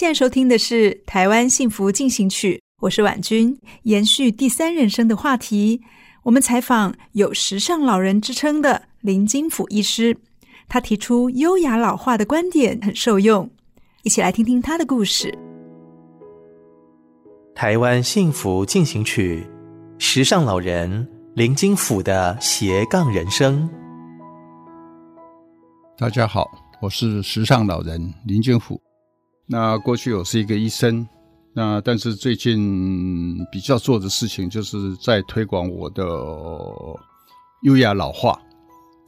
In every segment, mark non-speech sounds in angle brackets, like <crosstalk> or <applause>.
现在收听的是《台湾幸福进行曲》，我是婉君。延续第三人生的话题，我们采访有“时尚老人”之称的林金甫医师，他提出优雅老化的观点很受用，一起来听听他的故事。台湾幸福进行曲，时尚老人林金甫的斜杠人生。大家好，我是时尚老人林金甫。那过去我是一个医生，那但是最近比较做的事情就是在推广我的优雅老化。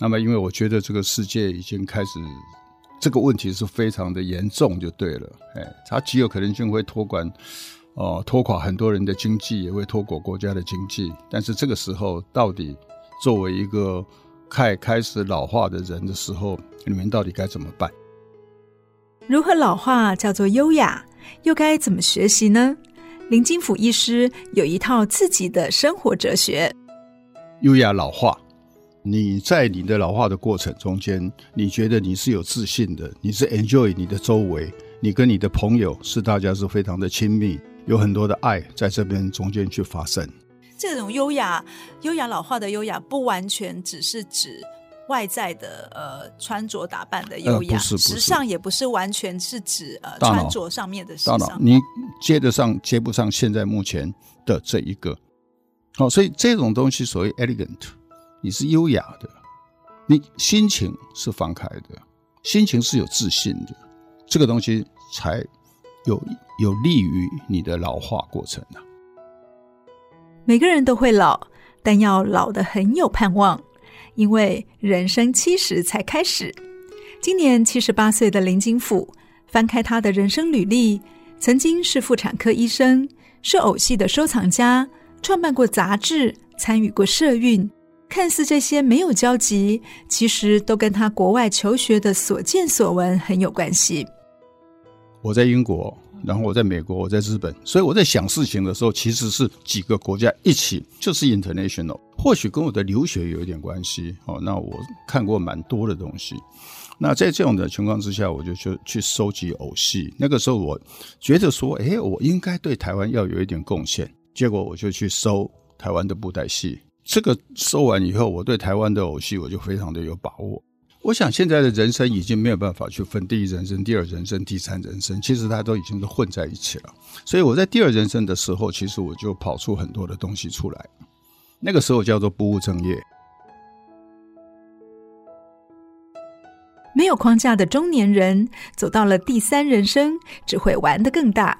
那么因为我觉得这个世界已经开始这个问题是非常的严重，就对了，哎，它极有可能性会托管，哦、拖垮很多人的经济，也会拖垮国家的经济。但是这个时候，到底作为一个开开始老化的人的时候，你们到底该怎么办？如何老化叫做优雅，又该怎么学习呢？林金甫医师有一套自己的生活哲学。优雅老化，你在你的老化的过程中间，你觉得你是有自信的，你是 enjoy 你的周围，你跟你的朋友是大家是非常的亲密，有很多的爱在这边中间去发生。这种优雅，优雅老化的优雅，不完全只是指。外在的呃穿着打扮的优雅，呃、不是不是时尚也不是完全是指呃穿着上面的时尚。你接得上接不上现在目前的这一个，好、哦，所以这种东西所谓 elegant，你是优雅的，你心情是放开的，心情是有自信的，这个东西才有有利于你的老化过程的、啊。每个人都会老，但要老的很有盼望。因为人生七十才开始，今年七十八岁的林金甫翻开他的人生履历，曾经是妇产科医生，是偶戏的收藏家，创办过杂志，参与过社运。看似这些没有交集，其实都跟他国外求学的所见所闻很有关系。我在英国。然后我在美国，我在日本，所以我在想事情的时候，其实是几个国家一起，就是 international。或许跟我的留学有一点关系。哦，那我看过蛮多的东西。那在这种的情况之下，我就去去收集偶戏。那个时候我觉得说，哎，我应该对台湾要有一点贡献。结果我就去收台湾的布袋戏。这个收完以后，我对台湾的偶戏我就非常的有把握。我想现在的人生已经没有办法去分第一人生、第二人生、第三人生，其实它都已经都混在一起了。所以我在第二人生的时候，其实我就跑出很多的东西出来。那个时候叫做不务正业。没有框架的中年人走到了第三人生，只会玩得更大。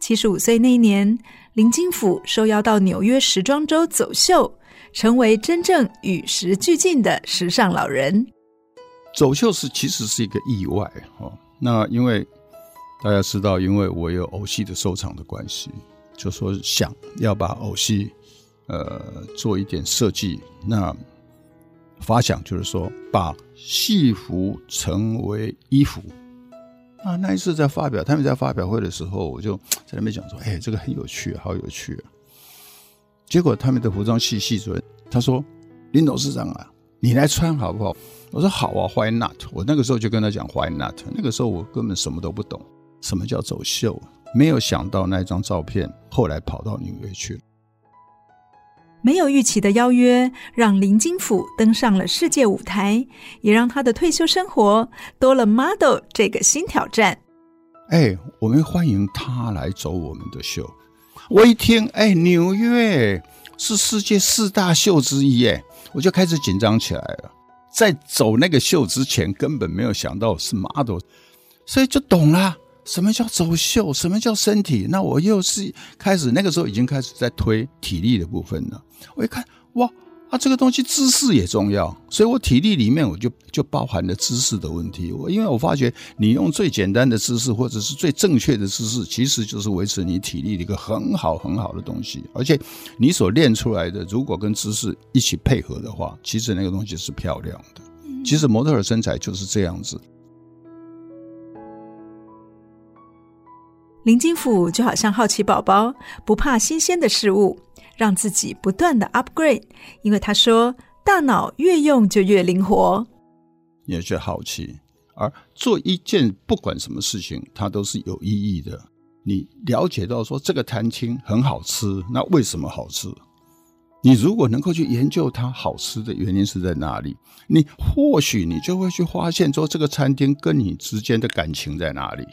七十五岁那一年，林金甫受邀到纽约时装周走秀，成为真正与时俱进的时尚老人。走秀是其实是一个意外哦。那因为大家知道，因为我有偶戏的收藏的关系，就说想要把偶戏呃做一点设计。那发想就是说，把戏服成为衣服。啊，那一次在发表，他们在发表会的时候，我就在那边讲说：“哎，这个很有趣，好有趣啊！”结果他们的服装系系主任他说：“林董事长啊，你来穿好不好？”我说好啊，Why not？我那个时候就跟他讲 Why not？那个时候我根本什么都不懂，什么叫走秀？没有想到那张照片后来跑到纽约去了。没有预期的邀约，让林金甫登上了世界舞台，也让他的退休生活多了 model 这个新挑战。哎，我们欢迎他来走我们的秀。我一听，哎，纽约是世界四大秀之一，哎，我就开始紧张起来了。在走那个秀之前，根本没有想到是 model，所以就懂了什么叫走秀，什么叫身体。那我又是开始那个时候已经开始在推体力的部分了。我一看，哇！啊，这个东西姿势也重要，所以我体力里面我就就包含了姿势的问题。我因为我发觉，你用最简单的姿势或者是最正确的姿势，其实就是维持你体力的一个很好很好的东西。而且你所练出来的，如果跟姿势一起配合的话，其实那个东西是漂亮的。其实模特儿身材就是这样子。林金甫就好像好奇宝宝，不怕新鲜的事物。让自己不断的 upgrade，因为他说大脑越用就越灵活，也是好奇。而做一件不管什么事情，它都是有意义的。你了解到说这个餐厅很好吃，那为什么好吃？你如果能够去研究它好吃的原因是在哪里，你或许你就会去发现说这个餐厅跟你之间的感情在哪里。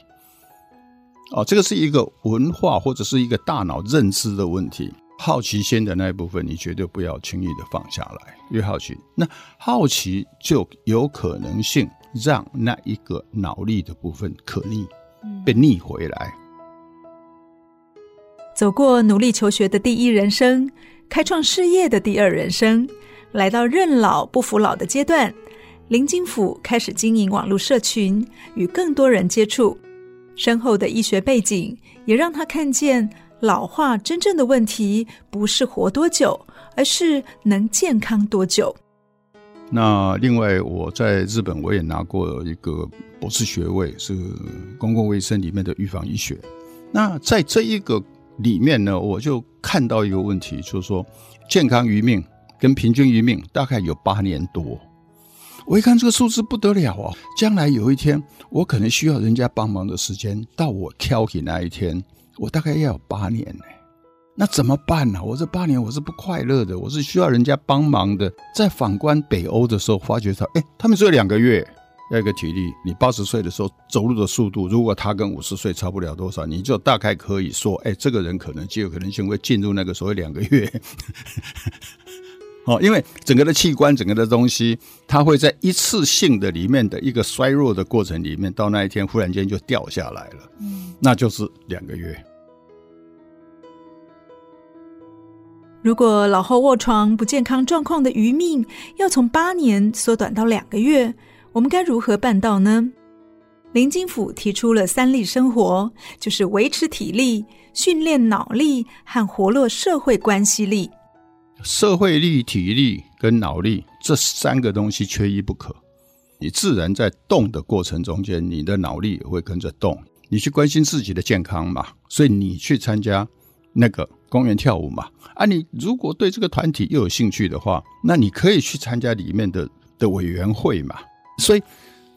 哦，这个是一个文化或者是一个大脑认知的问题。好奇心的那一部分，你绝对不要轻易的放下来。越好奇，那好奇就有可能性让那一个脑力的部分可逆，被逆回来。走过努力求学的第一人生，开创事业的第二人生，来到认老不服老的阶段，林金甫开始经营网络社群，与更多人接触。深厚的医学背景也让他看见。老化真正的问题不是活多久，而是能健康多久。那另外，我在日本我也拿过一个博士学位，是公共卫生里面的预防医学。那在这一个里面呢，我就看到一个问题，就是说健康余命跟平均余命大概有八年多。我一看这个数字不得了啊！将来有一天我可能需要人家帮忙的时间，到我挑起那一天。我大概要有八年呢，那怎么办呢？我这八年我是不快乐的，我是需要人家帮忙的。在反观北欧的时候，发觉他，哎，他们只有两个月，要一个体力。你八十岁的时候走路的速度，如果他跟五十岁差不了多少，你就大概可以说，哎，这个人可能极有可能性会进入那个所谓两个月。哦，因为整个的器官，整个的东西，它会在一次性的里面的一个衰弱的过程里面，到那一天忽然间就掉下来了。嗯，那就是两个月。如果老后卧床不健康状况的余命要从八年缩短到两个月，我们该如何办到呢？林金甫提出了三力生活，就是维持体力、训练脑力和活络社会关系力。社会力、体力跟脑力这三个东西缺一不可。你自然在动的过程中间，你的脑力也会跟着动。你去关心自己的健康嘛，所以你去参加那个公园跳舞嘛。啊，你如果对这个团体又有兴趣的话，那你可以去参加里面的的委员会嘛。所以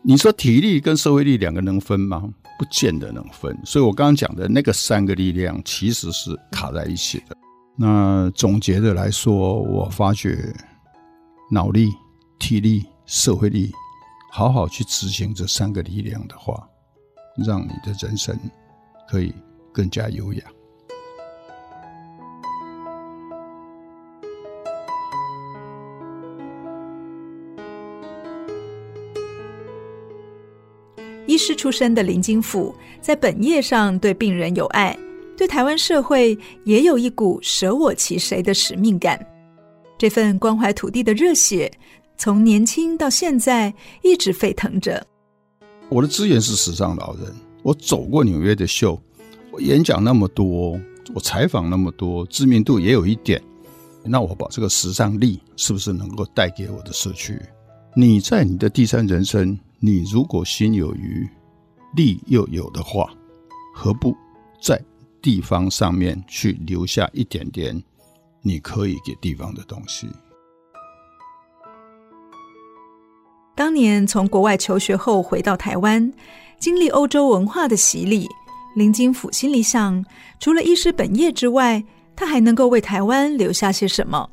你说体力跟社会力两个能分吗？不见得能分。所以我刚刚讲的那个三个力量其实是卡在一起的。那总结的来说，我发觉脑力、体力、社会力，好好去执行这三个力量的话，让你的人生可以更加优雅。医师出身的林金甫，在本业上对病人有爱，对台湾社会也有一股舍我其谁的使命感。这份关怀土地的热血，从年轻到现在一直沸腾着。我的资源是时尚老人，我走过纽约的秀，我演讲那么多，我采访那么多，知名度也有一点。那我把这个时尚力是不是能够带给我的社区？你在你的第三人生。你如果心有余力又有的话，何不在地方上面去留下一点点你可以给地方的东西？当年从国外求学后回到台湾，经历欧洲文化的洗礼，林金甫心里想：除了医师本业之外，他还能够为台湾留下些什么？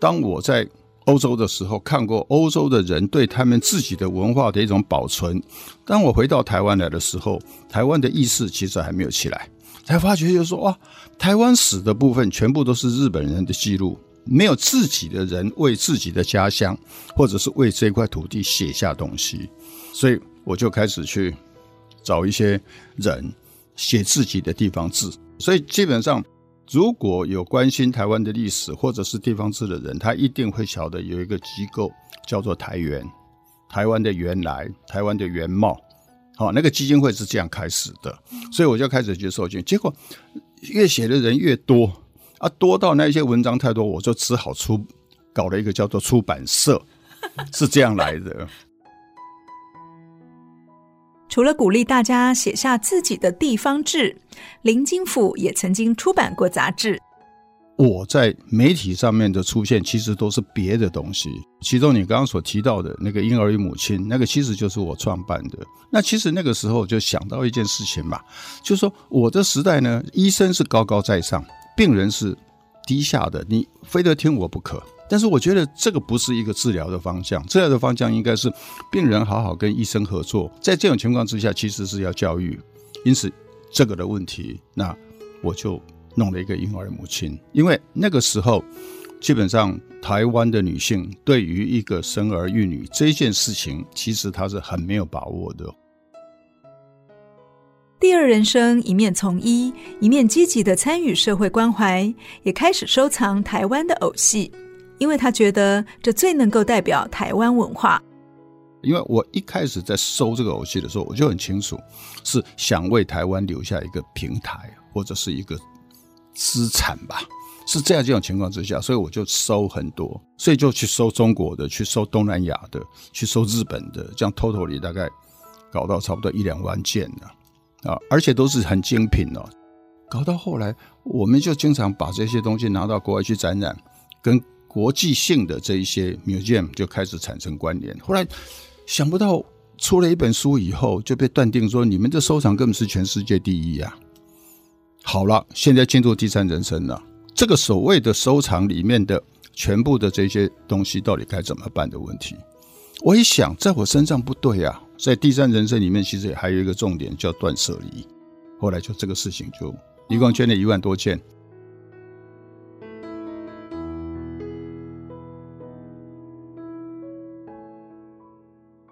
当我在欧洲的时候，看过欧洲的人对他们自己的文化的一种保存。当我回到台湾来的时候，台湾的意识其实还没有起来，才发觉就是说哇，台湾史的部分全部都是日本人的记录，没有自己的人为自己的家乡或者是为这块土地写下东西，所以我就开始去找一些人写自己的地方志。所以基本上。如果有关心台湾的历史或者是地方志的人，他一定会晓得有一个机构叫做台原，台湾的原来，台湾的原貌，好，那个基金会是这样开始的，所以我就开始去收集，结果越写的人越多啊，多到那些文章太多，我就只好出搞了一个叫做出版社，是这样来的。除了鼓励大家写下自己的地方志，林金甫也曾经出版过杂志。我在媒体上面的出现，其实都是别的东西。其中你刚刚所提到的那个婴儿与母亲，那个其实就是我创办的。那其实那个时候就想到一件事情嘛，就是说我的时代呢，医生是高高在上，病人是低下的，你非得听我不可。但是我觉得这个不是一个治疗的方向，治疗的方向应该是病人好好跟医生合作。在这种情况之下，其实是要教育。因此，这个的问题，那我就弄了一个婴儿母亲，因为那个时候基本上台湾的女性对于一个生儿育女这件事情，其实她是很没有把握的。第二人生一面从医，一面积极的参与社会关怀，也开始收藏台湾的偶戏。因为他觉得这最能够代表台湾文化。因为我一开始在收这个偶戏的时候，我就很清楚，是想为台湾留下一个平台或者是一个资产吧，是这样这种情况之下，所以我就收很多，所以就去收中国的，去收东南亚的，去收日本的，这样 totally 大概搞到差不多一两万件呢，啊，而且都是很精品哦。搞到后来，我们就经常把这些东西拿到国外去展览，跟。国际性的这一些 museum 就开始产生关联。后来想不到出了一本书以后，就被断定说你们的收藏根本是全世界第一啊！好了，现在进入第三人生了。这个所谓的收藏里面的全部的这些东西，到底该怎么办的问题？我一想，在我身上不对啊。在第三人生里面，其实也还有一个重点叫断舍离。后来就这个事情就一共捐了一万多件。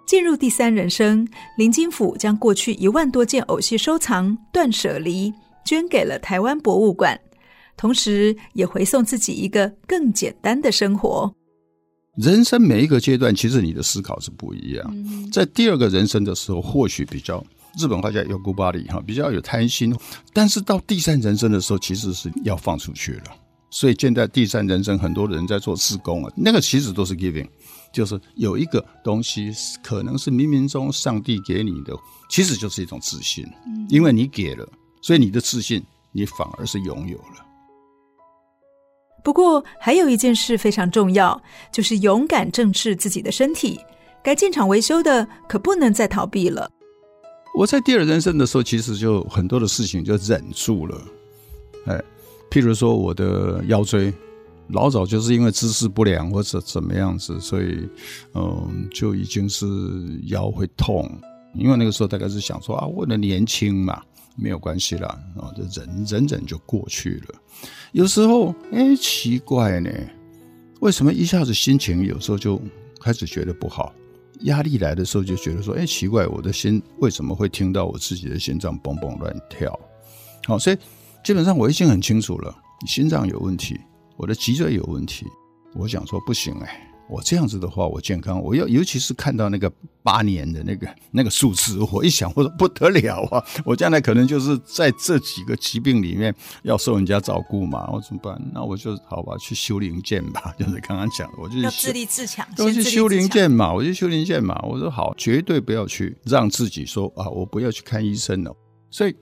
进入第三人生，林金甫将过去一万多件偶戏收藏断舍离，捐给了台湾博物馆，同时也回送自己一个更简单的生活。人生每一个阶段，其实你的思考是不一样。在第二个人生的时候，或许比较日本画家有古巴里哈，比较有贪心，但是到第三人生的时候，其实是要放出去了。所以现在第三人生，很多人在做志工啊，那个其实都是 giving。就是有一个东西，可能是冥冥中上帝给你的，其实就是一种自信，因为你给了，所以你的自信，你反而是拥有了。不过，还有一件事非常重要，就是勇敢正视自己的身体，该进场维修的，可不能再逃避了。我在第二人生的时候，其实就很多的事情就忍住了，哎，譬如说我的腰椎。老早就是因为姿势不良或者怎么样子，所以嗯，就已经是腰会痛。因为那个时候大概是想说啊，为了年轻嘛，没有关系啦，啊，就忍忍忍就过去了。有时候哎，奇怪呢，为什么一下子心情有时候就开始觉得不好？压力来的时候就觉得说，哎，奇怪，我的心为什么会听到我自己的心脏蹦蹦乱跳？好，所以基本上我已经很清楚了，心脏有问题。我的脊椎有问题，我想说不行哎，我这样子的话，我健康，我要尤其是看到那个八年的那个那个数字，我一想，我说不得了啊！我将来可能就是在这几个疾病里面要受人家照顾嘛，我怎么办？那我就好吧，去修零件吧，<laughs> 就是刚刚讲的，我就要自立自强，都去修零件嘛，我就修零件嘛。我说好，绝对不要去让自己说啊，我不要去看医生了。所以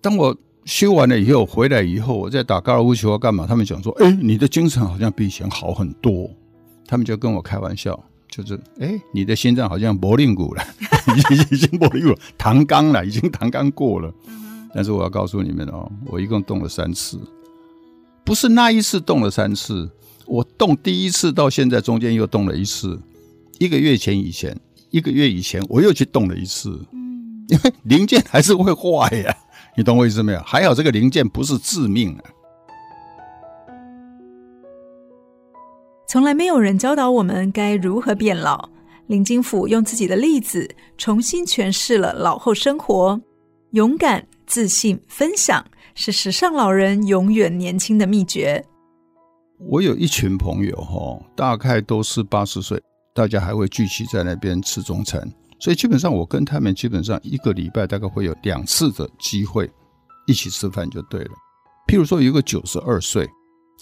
当我。修完了以后回来以后，我在打高尔夫球啊干嘛？他们讲说：“哎，你的精神好像比以前好很多。”他们就跟我开玩笑，就是：“哎，你的心脏好像柏林骨 <laughs> 了，已经已经柏林骨了，弹钢了，已经弹钢过了。”但是我要告诉你们哦，我一共动了三次，不是那一次动了三次，我动第一次到现在中间又动了一次，一个月前以前，一个月以前我又去动了一次，嗯，因为零件还是会坏呀，你懂我意思没有？还好这个零件不是致命啊。从来没有人教导我们该如何变老。林金甫用自己的例子重新诠释了老后生活。勇敢、自信、分享是时尚老人永远年轻的秘诀。我有一群朋友，哈，大概都是八十岁，大家还会聚集在那边吃中餐。所以基本上，我跟他们基本上一个礼拜大概会有两次的机会一起吃饭就对了。譬如说，有一个九十二岁。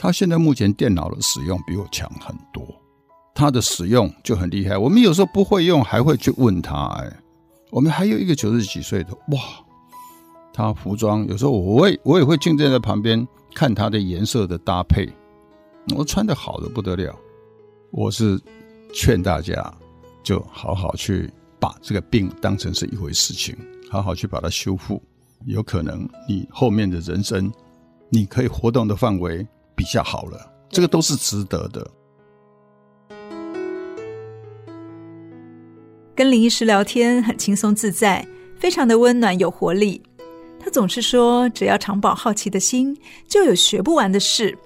他现在目前电脑的使用比我强很多，他的使用就很厉害。我们有时候不会用，还会去问他。哎，我们还有一个九十几岁的，哇，他服装有时候我会我也会静站在旁边看他的颜色的搭配，我穿得好的不得了。我是劝大家，就好好去把这个病当成是一回事情，好好去把它修复。有可能你后面的人生，你可以活动的范围。比较好了，这个都是值得的。跟林医师聊天很轻松自在，非常的温暖有活力。他总是说，只要常保好奇的心，就有学不完的事。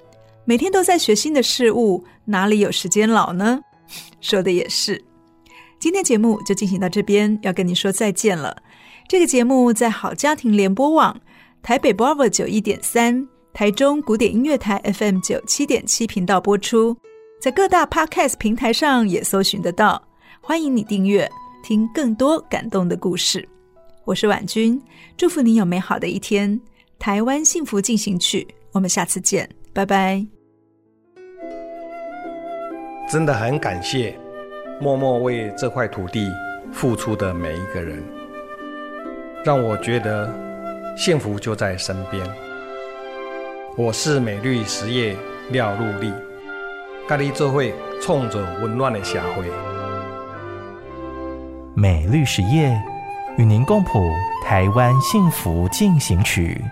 每天都在学新的事物，哪里有时间老呢？<laughs> 说的也是。今天节目就进行到这边，要跟你说再见了。这个节目在好家庭联播网台北 Bravo 九一点三。台中古典音乐台 FM 九七点七频道播出，在各大 Podcast 平台上也搜寻得到。欢迎你订阅，听更多感动的故事。我是婉君，祝福你有美好的一天。台湾幸福进行曲，我们下次见，拜拜。真的很感谢默默为这块土地付出的每一个人，让我觉得幸福就在身边。我是美绿实业廖陆立，甲你做伙创造温暖的社会。美绿实业与您共谱台湾幸福进行曲。